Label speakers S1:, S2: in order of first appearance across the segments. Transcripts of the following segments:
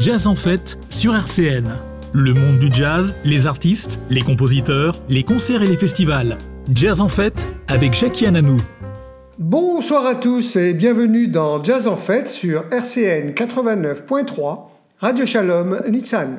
S1: Jazz en fête sur RCN. Le monde du jazz, les artistes, les compositeurs, les concerts et les festivals. Jazz en fête avec Jackie Ananou.
S2: Bonsoir à tous et bienvenue dans Jazz en fête sur RCN 89.3, Radio Shalom, Nitsan.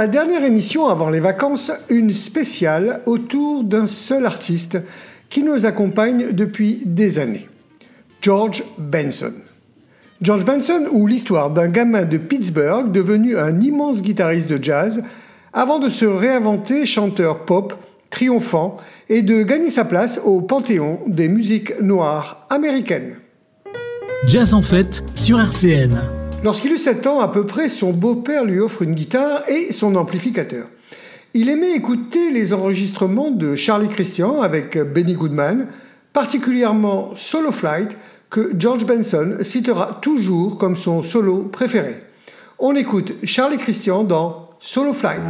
S2: La dernière émission avant les vacances, une spéciale autour d'un seul artiste qui nous accompagne depuis des années. George Benson. George Benson ou l'histoire d'un gamin de Pittsburgh devenu un immense guitariste de jazz avant de se réinventer chanteur pop triomphant et de gagner sa place au panthéon des musiques noires américaines.
S1: Jazz en fête sur RCN.
S2: Lorsqu'il eut 7 ans à peu près, son beau-père lui offre une guitare et son amplificateur. Il aimait écouter les enregistrements de Charlie Christian avec Benny Goodman, particulièrement Solo Flight, que George Benson citera toujours comme son solo préféré. On écoute Charlie Christian dans Solo Flight.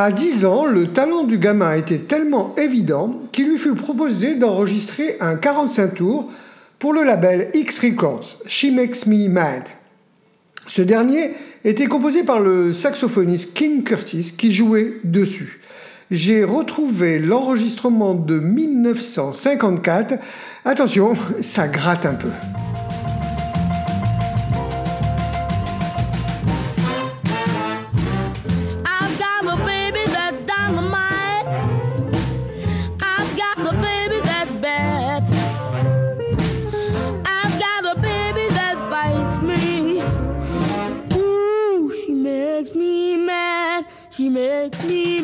S3: À 10 ans, le talent du gamin était tellement évident qu'il lui fut proposé d'enregistrer un 45 tours pour le label X Records, She Makes Me Mad. Ce dernier était composé par le saxophoniste King Curtis qui jouait dessus. J'ai retrouvé l'enregistrement de 1954. Attention, ça gratte un peu. me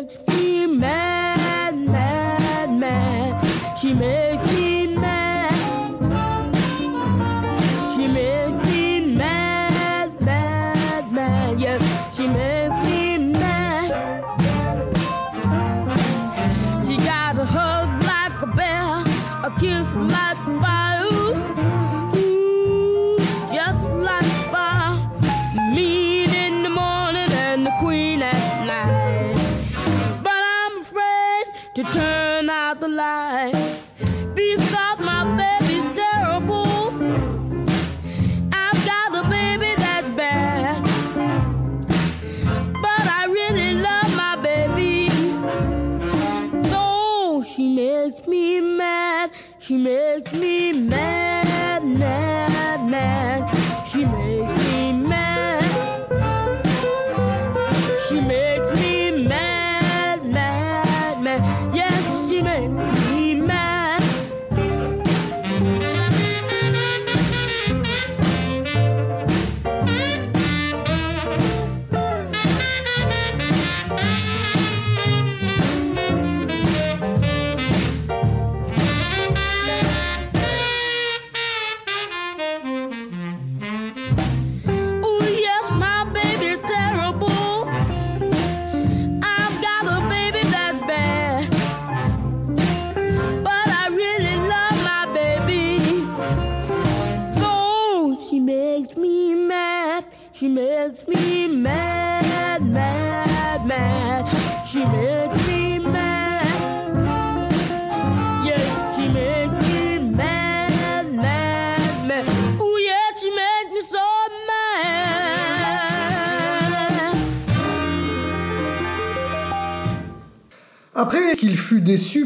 S3: Après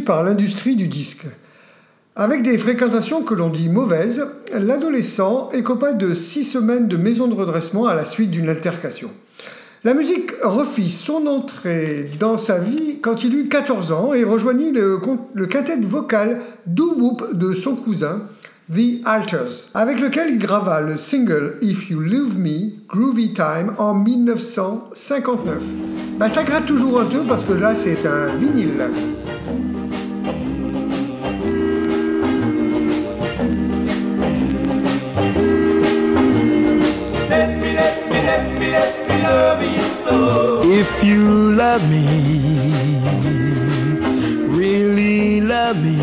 S3: par l'industrie du disque. Avec des fréquentations que l'on dit mauvaises, l'adolescent écopa de six semaines de maison de redressement à la suite d'une altercation. La musique refit son entrée dans sa vie quand il eut 14 ans et rejoignit le, quintet vocal Doo Whoop de son cousin, The Alters, avec lequel il grava le single If You Love Me, Groovy Time en 1959. Bah, ça gratte toujours un peu parce que là c'est un vinyle.
S4: If you love me, really love me.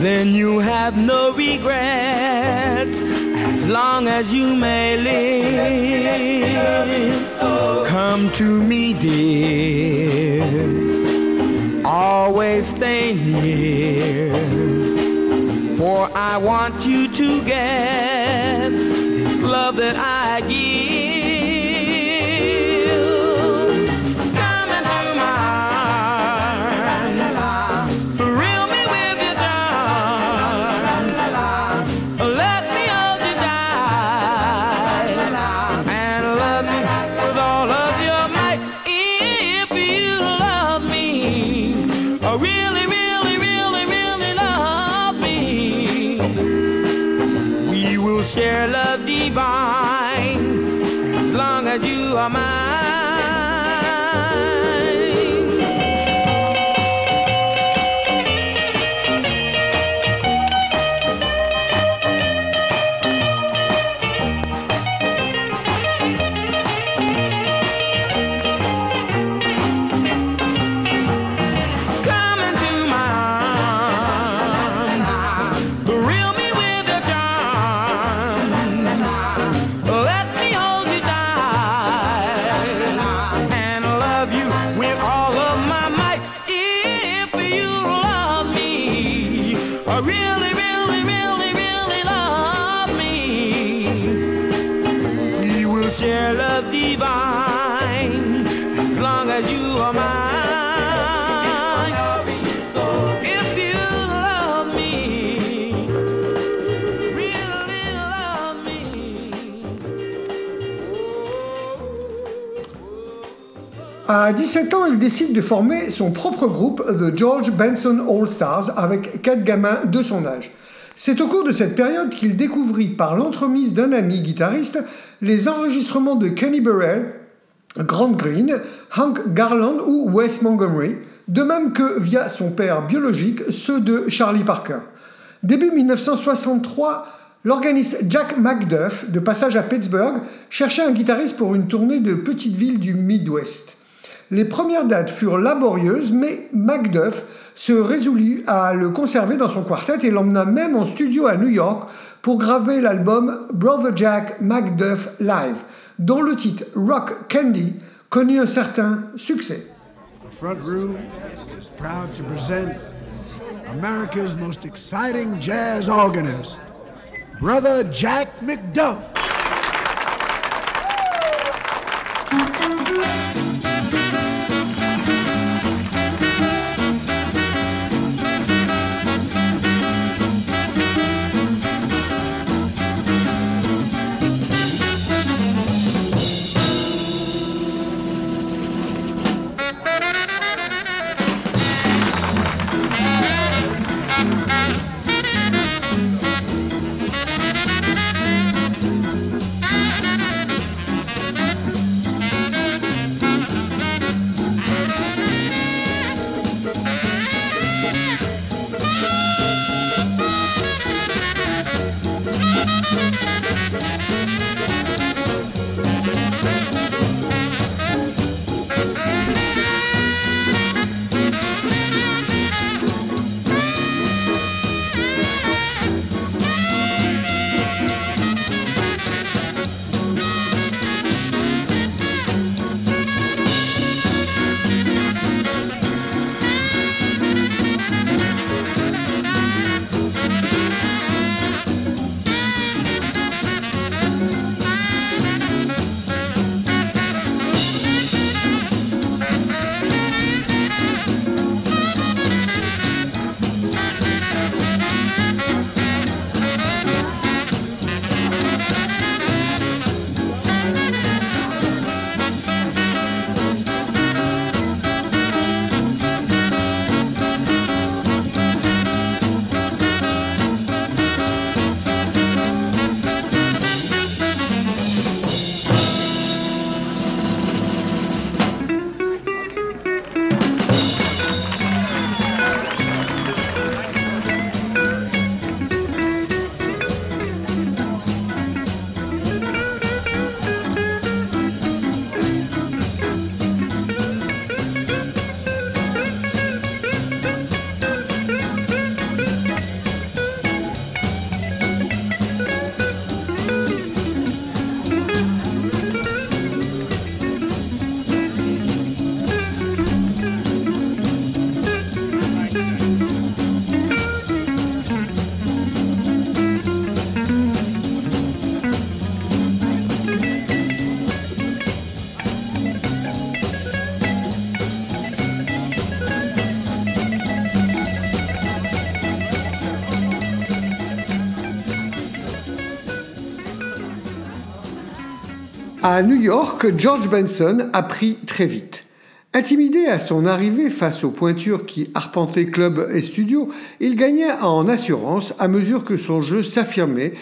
S4: then you have no regrets as long as you may live. Come to me, dear, always stay near, for I want you to get this love that I
S2: À 17 ans, il décide de former son propre groupe, The George Benson All Stars, avec quatre gamins de son âge. C'est au cours de cette période qu'il découvrit, par l'entremise d'un ami guitariste, les enregistrements de Kenny Burrell, Grant Green, Hank Garland ou Wes Montgomery, de même que via son père biologique, ceux de Charlie Parker. Début 1963, l'organiste Jack McDuff, de passage à Pittsburgh, cherchait un guitariste pour une tournée de petites villes du Midwest. Les premières dates furent laborieuses, mais Macduff se résolut à le conserver dans son quartet et l'emmena même en studio à New York pour graver l'album Brother Jack Macduff Live, dont le titre Rock Candy connut un certain succès.
S5: Front room is proud to present America's most exciting jazz organist, Brother Jack McDuff.
S2: À New York, George Benson apprit très vite. Intimidé à son arrivée face aux pointures qui arpentaient club et studio, il gagnait en assurance à mesure que son jeu s'affirmait,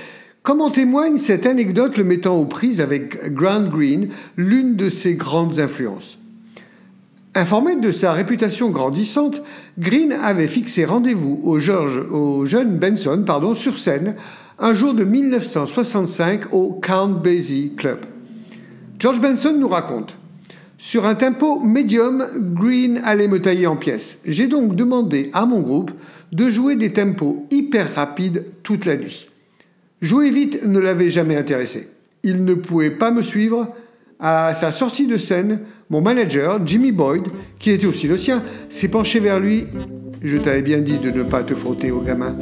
S2: comme en témoigne cette anecdote le mettant aux prises avec Grant Green, l'une de ses grandes influences. Informé de sa réputation grandissante, Green avait fixé rendez-vous au, George, au jeune Benson pardon, sur scène un jour de 1965 au Count Basie Club. George Benson nous raconte Sur un tempo médium, Green allait me tailler en pièces. J'ai donc demandé à mon groupe de jouer des tempos hyper rapides toute la nuit. Jouer vite ne l'avait jamais intéressé. Il ne pouvait pas me suivre. À sa sortie de scène, mon manager, Jimmy Boyd, qui était aussi le sien, s'est penché vers lui. Je t'avais bien dit de ne pas te frotter au gamin.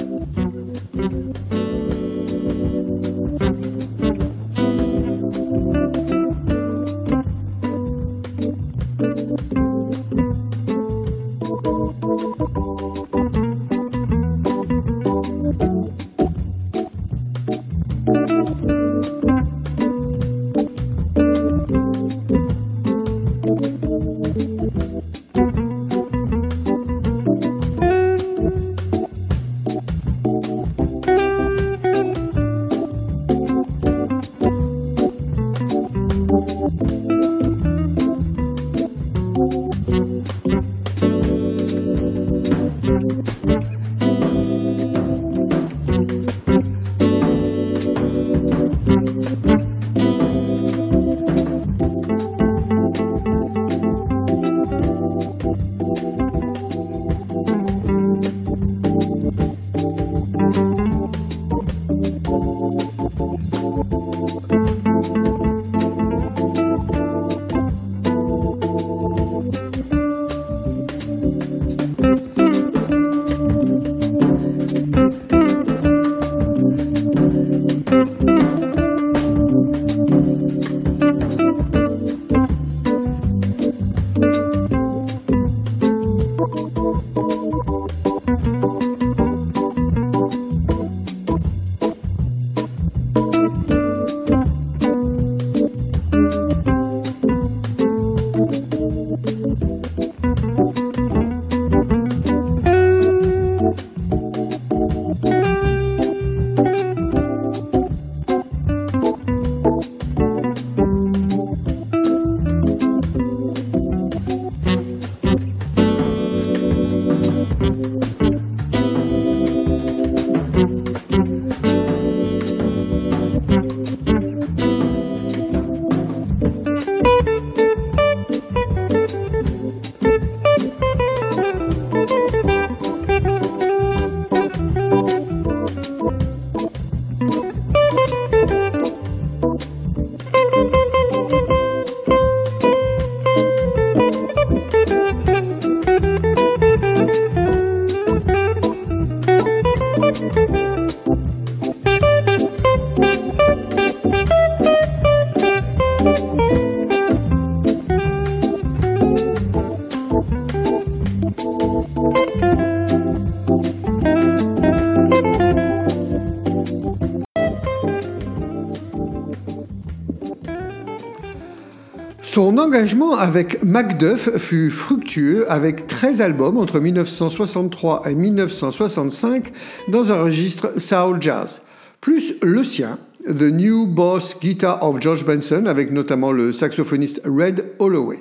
S2: Engagement avec Macduff fut fructueux avec 13 albums entre 1963 et 1965 dans un registre soul jazz, plus le sien, The New Boss Guitar of George Benson avec notamment le saxophoniste Red Holloway.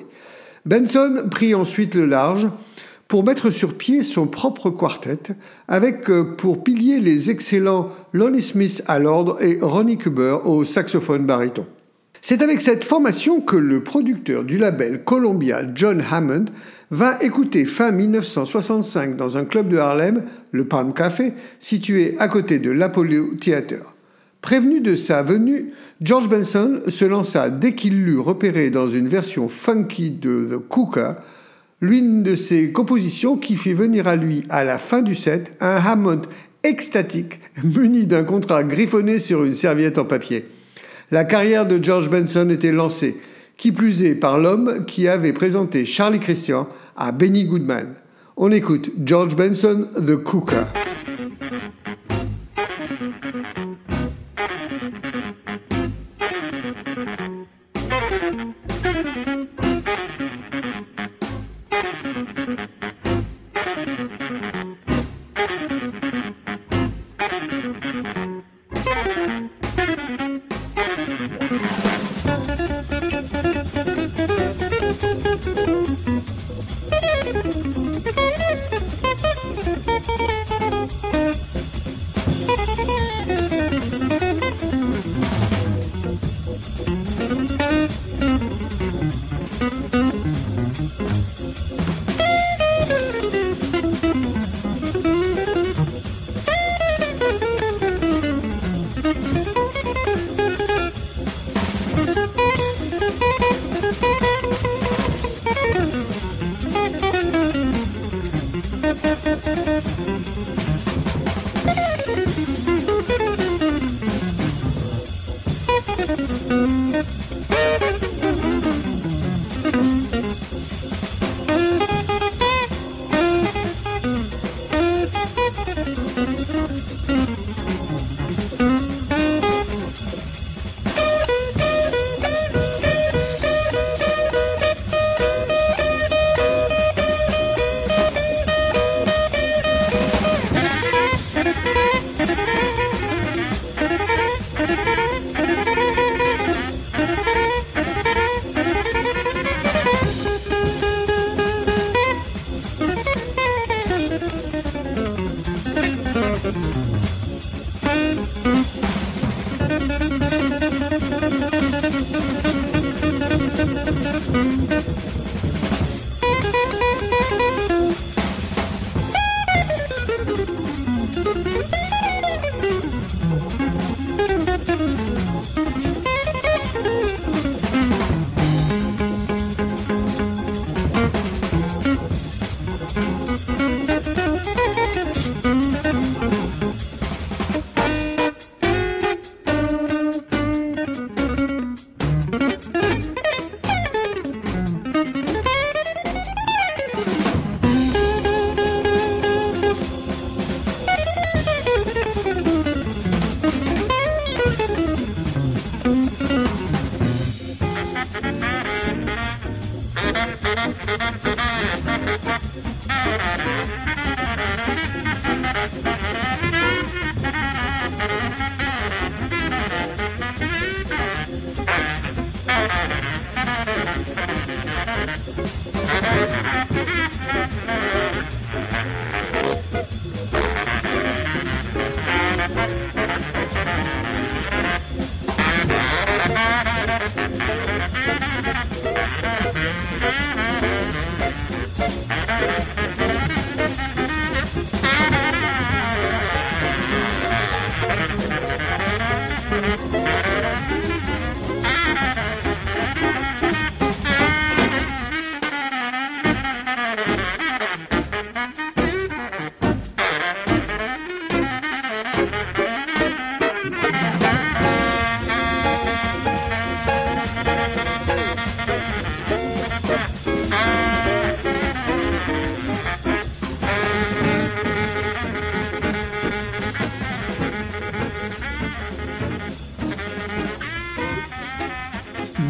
S2: Benson prit ensuite le large pour mettre sur pied son propre quartet, avec euh, pour pilier les excellents Lonnie Smith à l'ordre et Ronnie Kuber au saxophone baryton. C'est avec cette formation que le producteur du label Columbia, John Hammond, va écouter fin 1965 dans un club de Harlem, le Palm Café, situé à côté de l'Apollo Theater. Prévenu de sa venue, George Benson se lança dès qu'il l'eut repéré dans une version funky de The Cooker, l'une de ses compositions qui fit venir à lui, à la fin du set, un Hammond extatique muni d'un contrat griffonné sur une serviette en papier. La carrière de George Benson était lancée, qui plus est par l'homme qui avait présenté Charlie Christian à Benny Goodman. On écoute George Benson, The Cooker.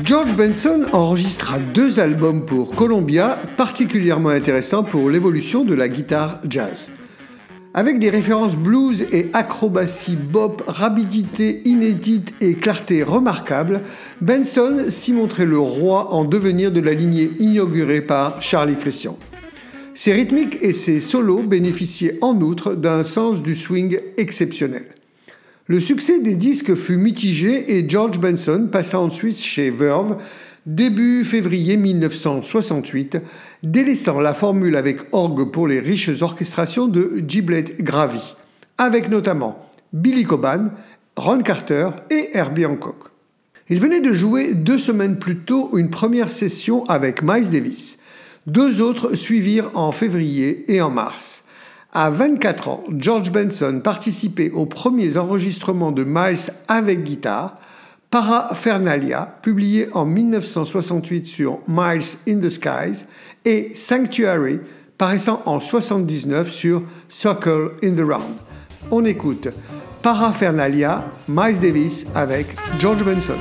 S2: George Benson enregistra deux albums pour Columbia particulièrement intéressants pour l'évolution de la guitare jazz. Avec des références blues et acrobatie bop, rapidité inédite et clarté remarquable, Benson s'y montrait le roi en devenir de la lignée inaugurée par Charlie Christian. Ses rythmiques et ses solos bénéficiaient en outre d'un sens du swing exceptionnel. Le succès des disques fut mitigé et George Benson passa ensuite chez Verve début février 1968, délaissant la formule avec orgue pour les riches orchestrations de Giblet Gravy, avec notamment Billy Coban, Ron Carter et Herbie Hancock. Il venait de jouer deux semaines plus tôt une première session avec Miles Davis. Deux autres suivirent en février et en mars. À 24 ans, George Benson participait aux premiers enregistrements de Miles avec guitare, Paraphernalia, publié en 1968 sur Miles in the Skies, et Sanctuary, paraissant en 1979 sur Circle in the Round. On écoute Paraphernalia, Miles Davis avec George Benson.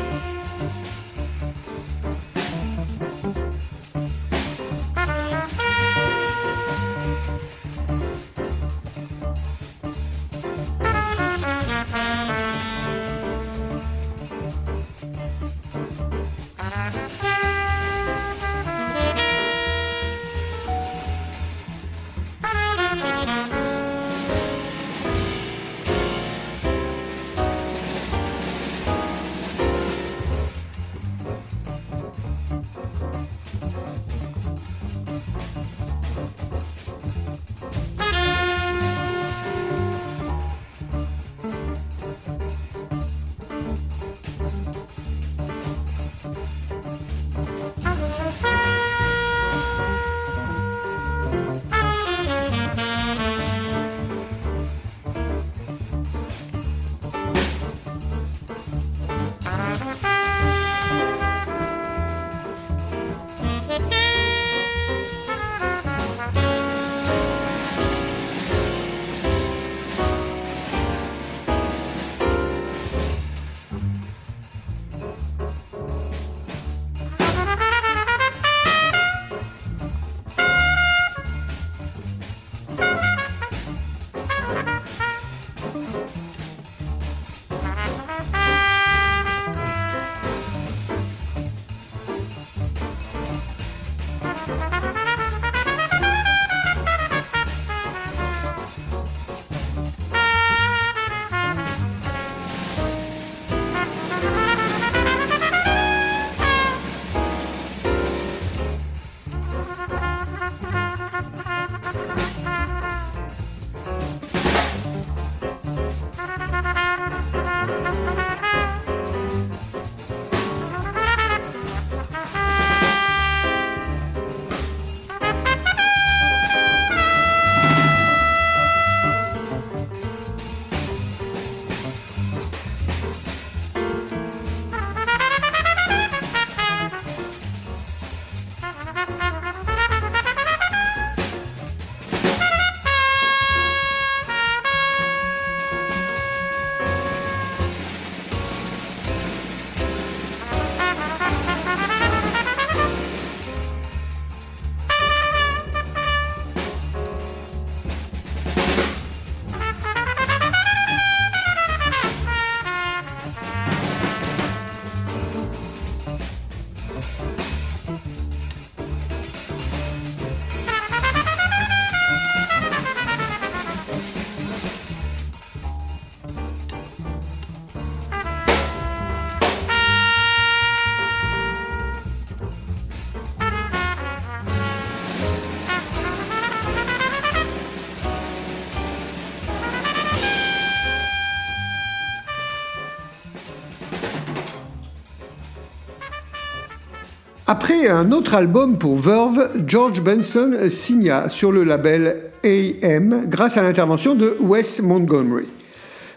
S6: Après un autre album pour Verve, George Benson signa sur le label AM grâce à l'intervention de Wes Montgomery.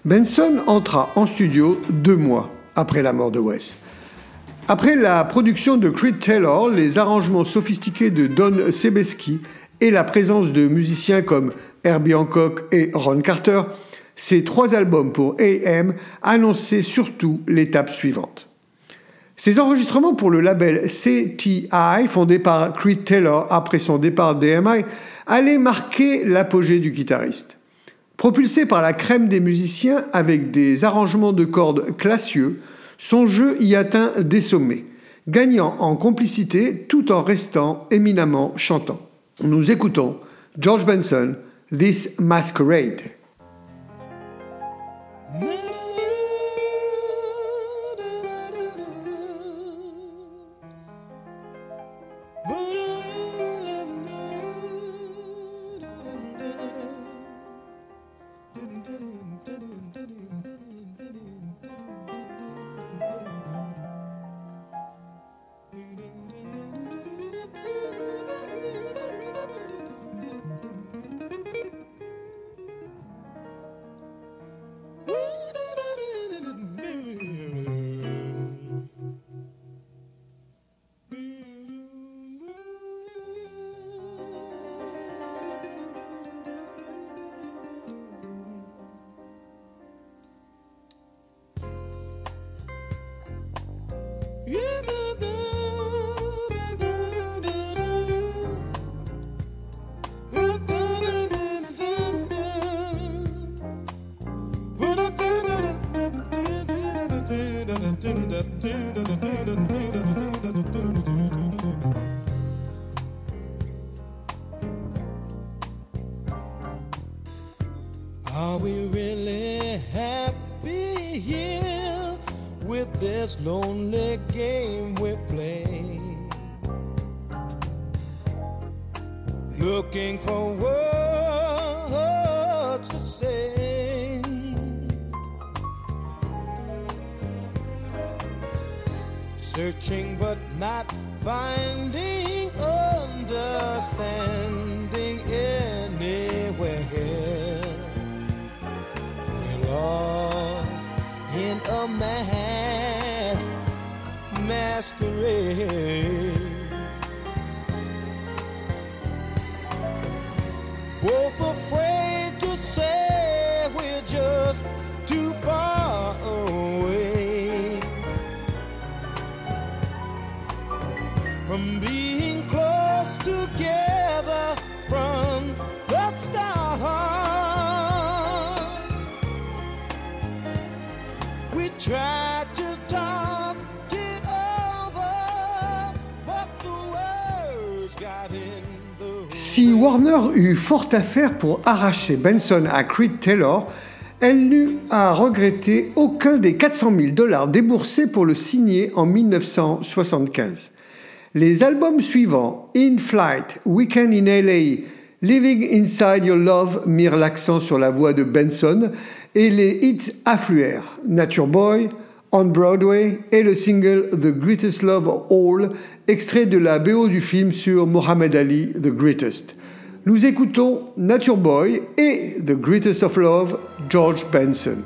S6: Benson entra en studio deux mois après la mort de Wes. Après la production de Creed Taylor, les arrangements sophistiqués de Don Sebeski et la présence de musiciens comme Herbie Hancock et Ron Carter, ces trois albums pour AM annonçaient surtout l'étape suivante. Ces enregistrements pour le label CTI, fondé par Creed Taylor après son départ d'AMI, allaient marquer l'apogée du guitariste. Propulsé par la crème des musiciens avec des arrangements de cordes classieux, son jeu y atteint des sommets, gagnant en complicité tout en restant éminemment chantant. Nous écoutons George Benson, This Masquerade. Warner eut fort à faire pour arracher Benson à Creed Taylor, elle n'eut à regretter aucun des 400 000 dollars déboursés pour le signer en 1975. Les albums suivants, In Flight, Weekend in LA, Living Inside Your Love mirent l'accent sur la voix de Benson et les hits affluèrent, Nature Boy, On Broadway et le single The Greatest Love of All, extrait de la BO du film sur Mohammed Ali, The Greatest. Nous écoutons Nature Boy et The Greatest of Love, George Benson.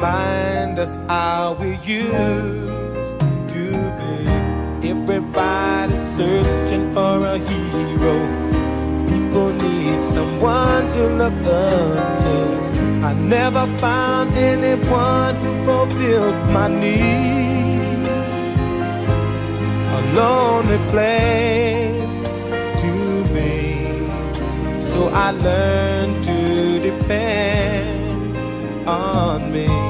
S6: remind us how we used to be. Everybody's searching for a hero. People need someone to look up to. I never found anyone who fulfilled my need. A lonely place to be. So I learned to depend on me.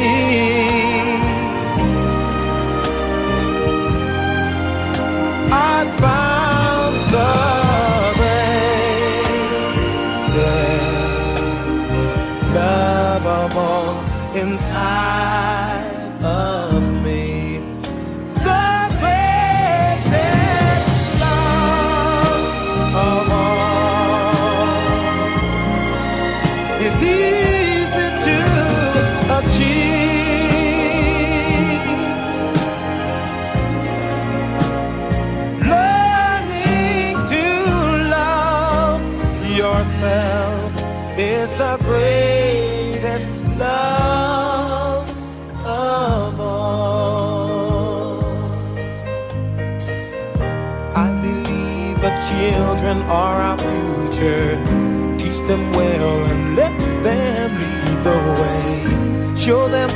S6: inside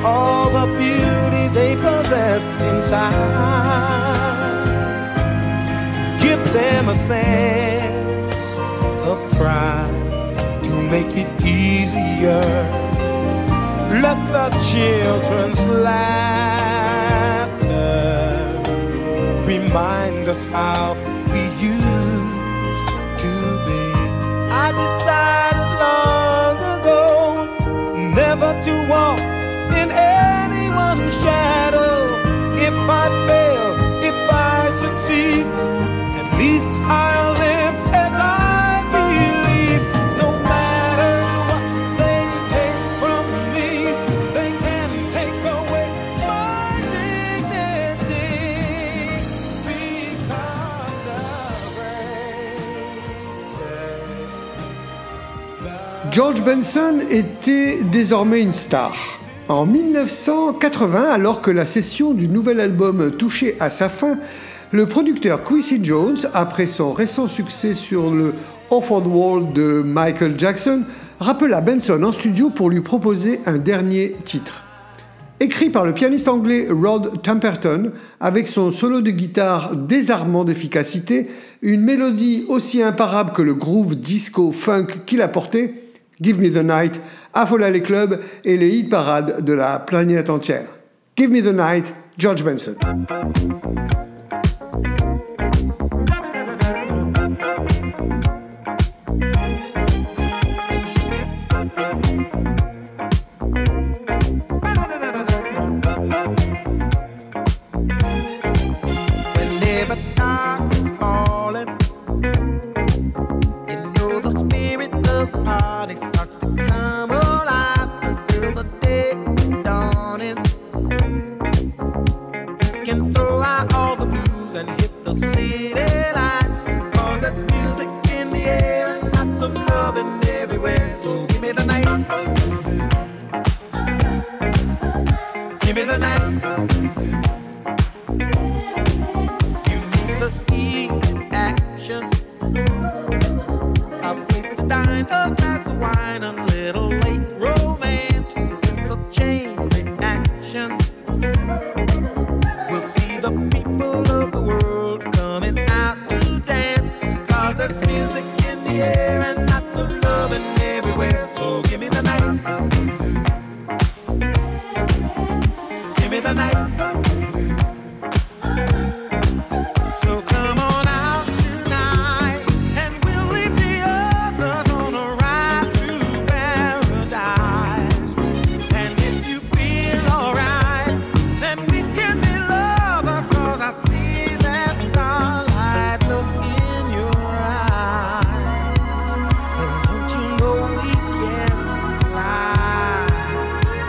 S6: all the beauty they possess inside. Give them a sense of pride to make it easier. Let the children's laughter remind us how
S2: George Benson était désormais une star. En 1980, alors que la session du nouvel album touchait à sa fin, le producteur Quincy Jones, après son récent succès sur le Offord World de Michael Jackson, rappela Benson en studio pour lui proposer un dernier titre. Écrit par le pianiste anglais Rod Temperton, avec son solo de guitare désarmant d'efficacité, une mélodie aussi imparable que le groove disco funk qu'il apportait, Give Me the Night affola les clubs et les hit parades de la planète entière. Give Me the Night, George Benson.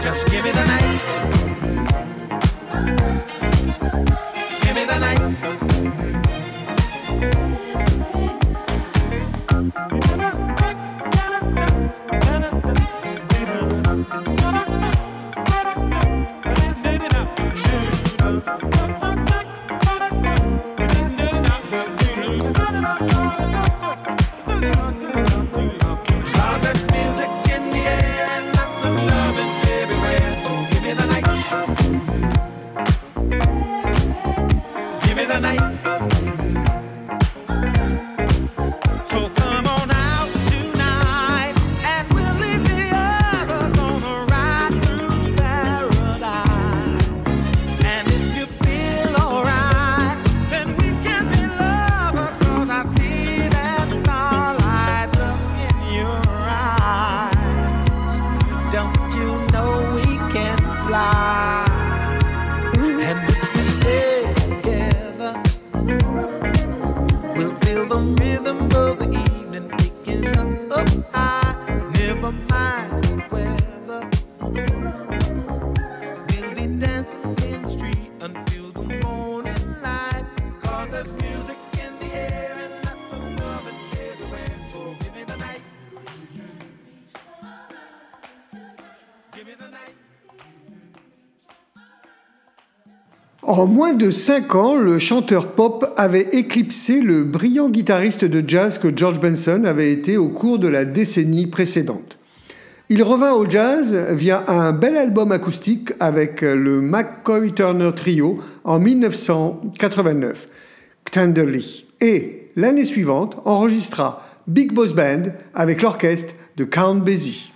S6: Just give me the night.
S2: En moins de 5 ans, le chanteur pop avait éclipsé le brillant guitariste de jazz que George Benson avait été au cours de la décennie précédente. Il revint au jazz via un bel album acoustique avec le McCoy Turner Trio en 1989, Tenderly, et l'année suivante enregistra Big Boss Band avec l'orchestre de Count Basie.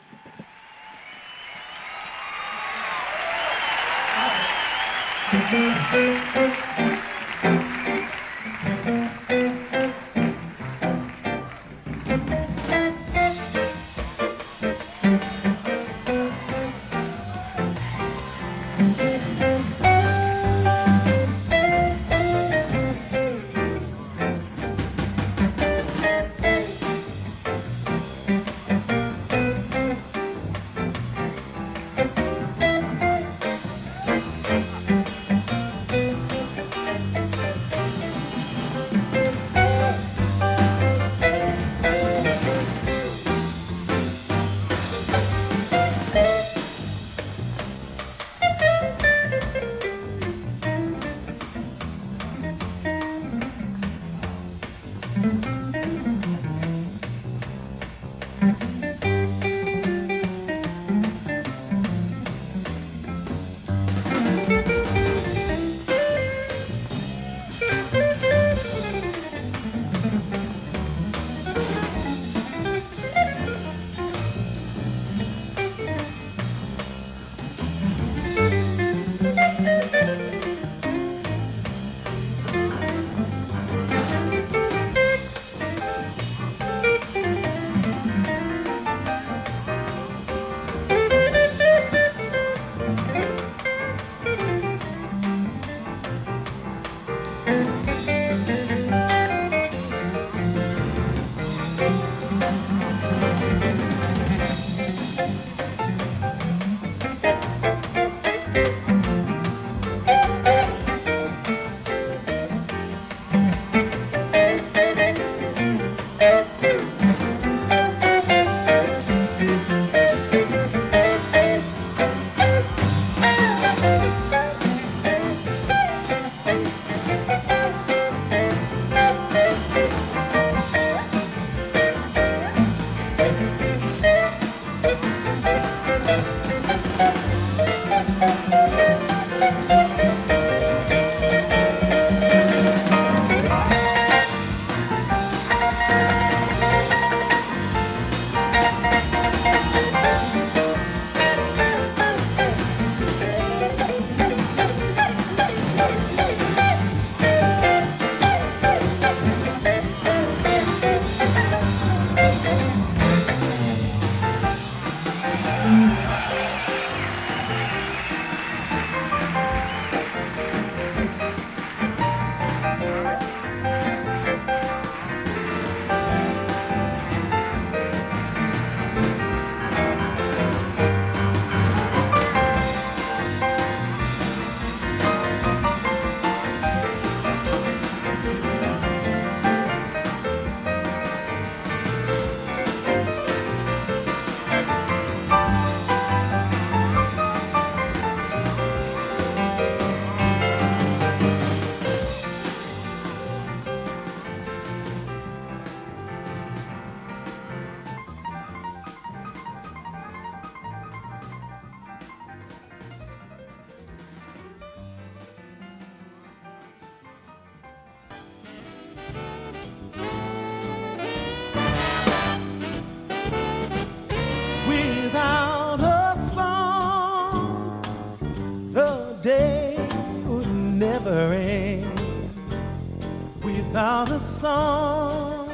S6: without a song,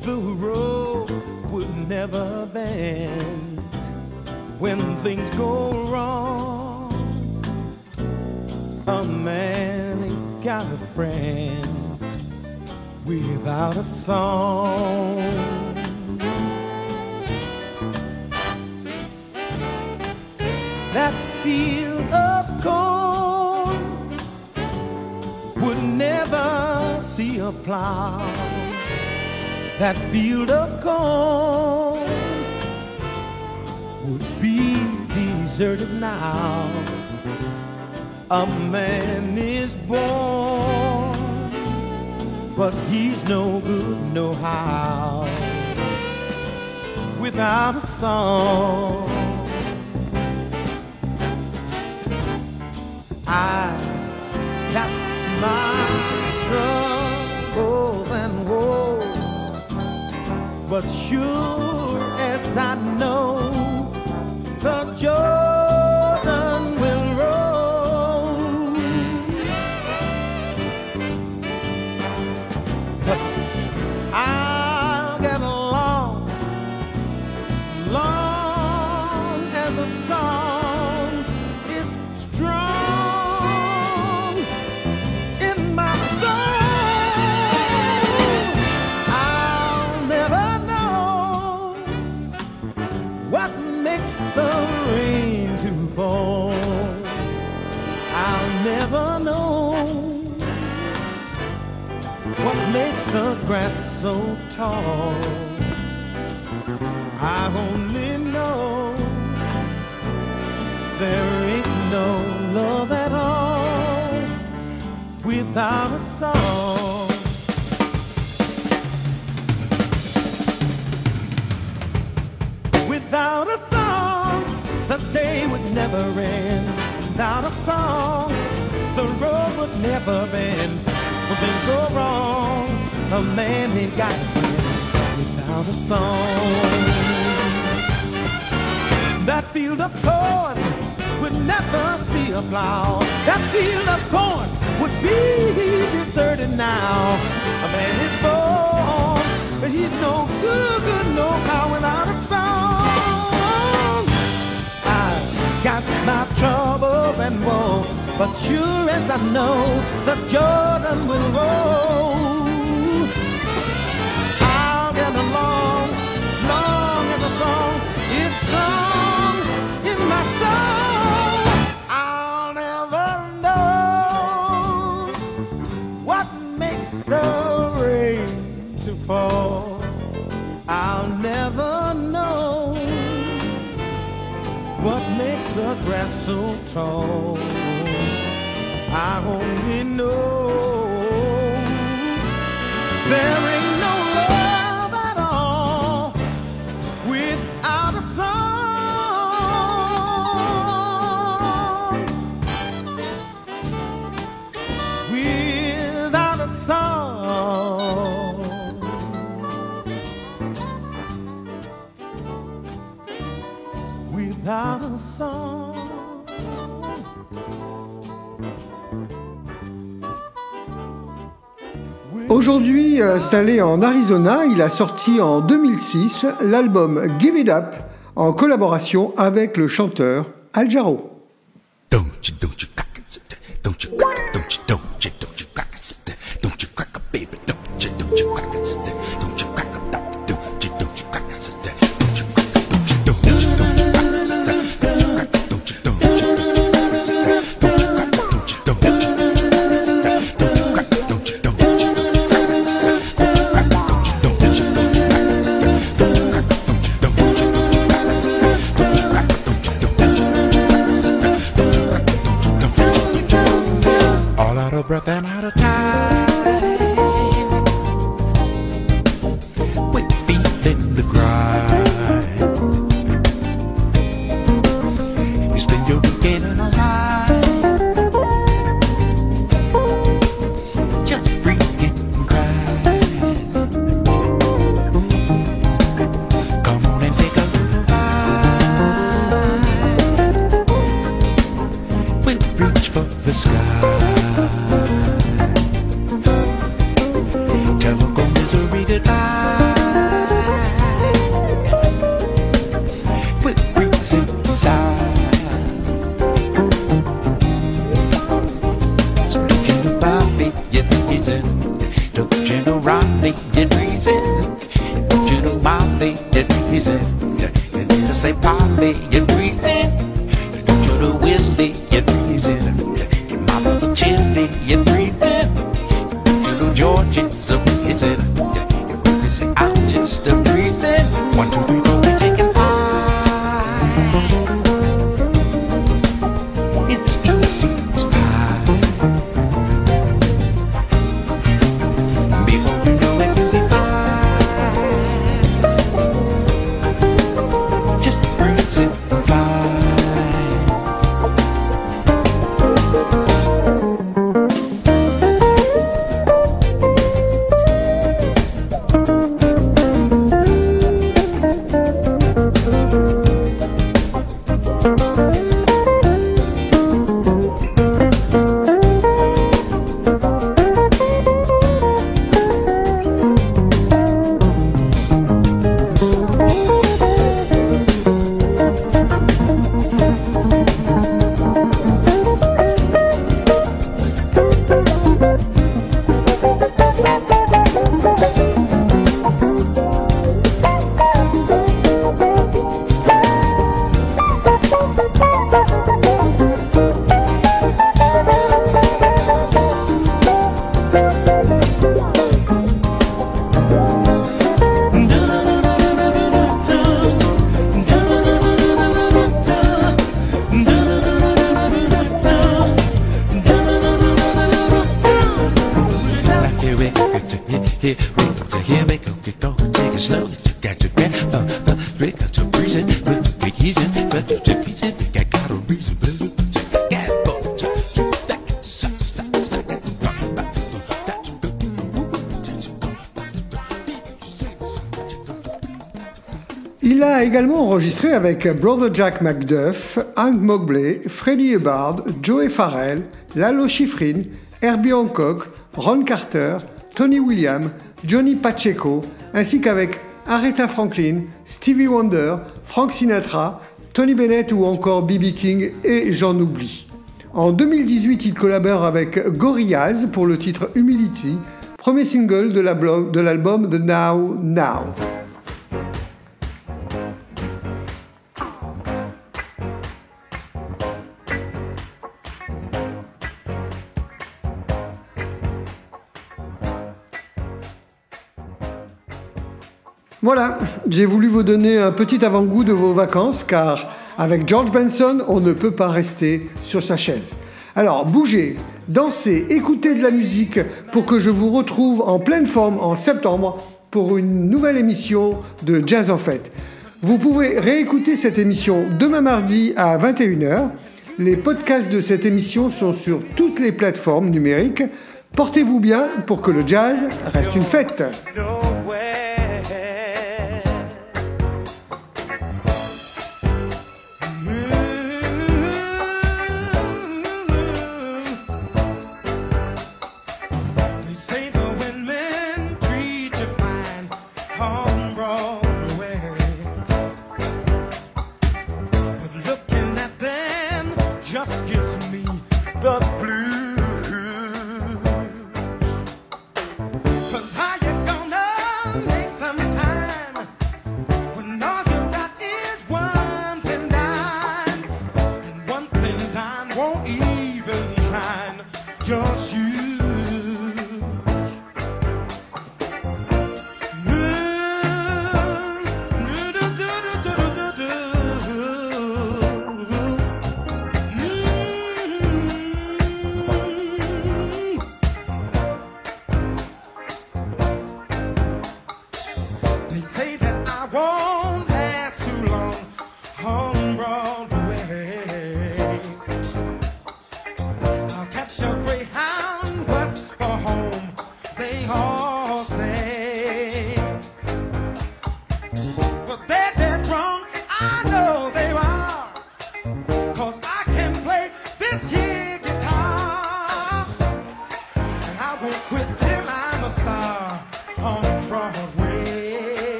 S6: the road would never bend when things go wrong. A man ain't got a friend without a song. That feels see a plow that field of corn would be deserted now. A man is born but he's no good no how. Without a song I got my truck But sure as I know the joy. the grass so tall. I only know there ain't no love at all without a song. Without a song, the day would never end. Without a song, the road would never end. Well, things go wrong a man ain't got a friend without a song. That field of corn would never see a plow. That field of corn would be deserted now. A man is born, but he's no good, good, no power without a song. I've got my troubles and woe, but sure as I know, the Jordan will roll. I'll never know what makes the grass so tall. I only know there's.
S2: Aujourd'hui installé en Arizona, il a sorti en 2006 l'album Give It Up en collaboration avec le chanteur Al Jarreau.
S7: Polly and present. You need to say Polly and present. You need to do Willie and present. Your mama the chili and present. You do Georgie so present. You need to say I'm just a present. One, two, three.
S2: Il a également enregistré avec Brother Jack McDuff, Hank Mobley, Freddie Hubbard, Joey Farrell, Lalo Schifrin, Herbie Hancock, Ron Carter, Tony Williams, Johnny Pacheco, ainsi qu'avec Aretha Franklin, Stevie Wonder, Frank Sinatra, Tony Bennett ou encore B.B. King et j'en oublie. En 2018, il collabore avec Gorillaz pour le titre Humility, premier single de l'album The Now Now. Voilà, j'ai voulu vous donner un petit avant-goût de vos vacances car avec George Benson, on ne peut pas rester sur sa chaise. Alors bougez, dansez, écoutez de la musique pour que je vous retrouve en pleine forme en septembre pour une nouvelle émission de Jazz en Fête. Vous pouvez réécouter cette émission demain mardi à 21h. Les podcasts de cette émission sont sur toutes les plateformes numériques. Portez-vous bien pour que le jazz reste une fête.
S6: Time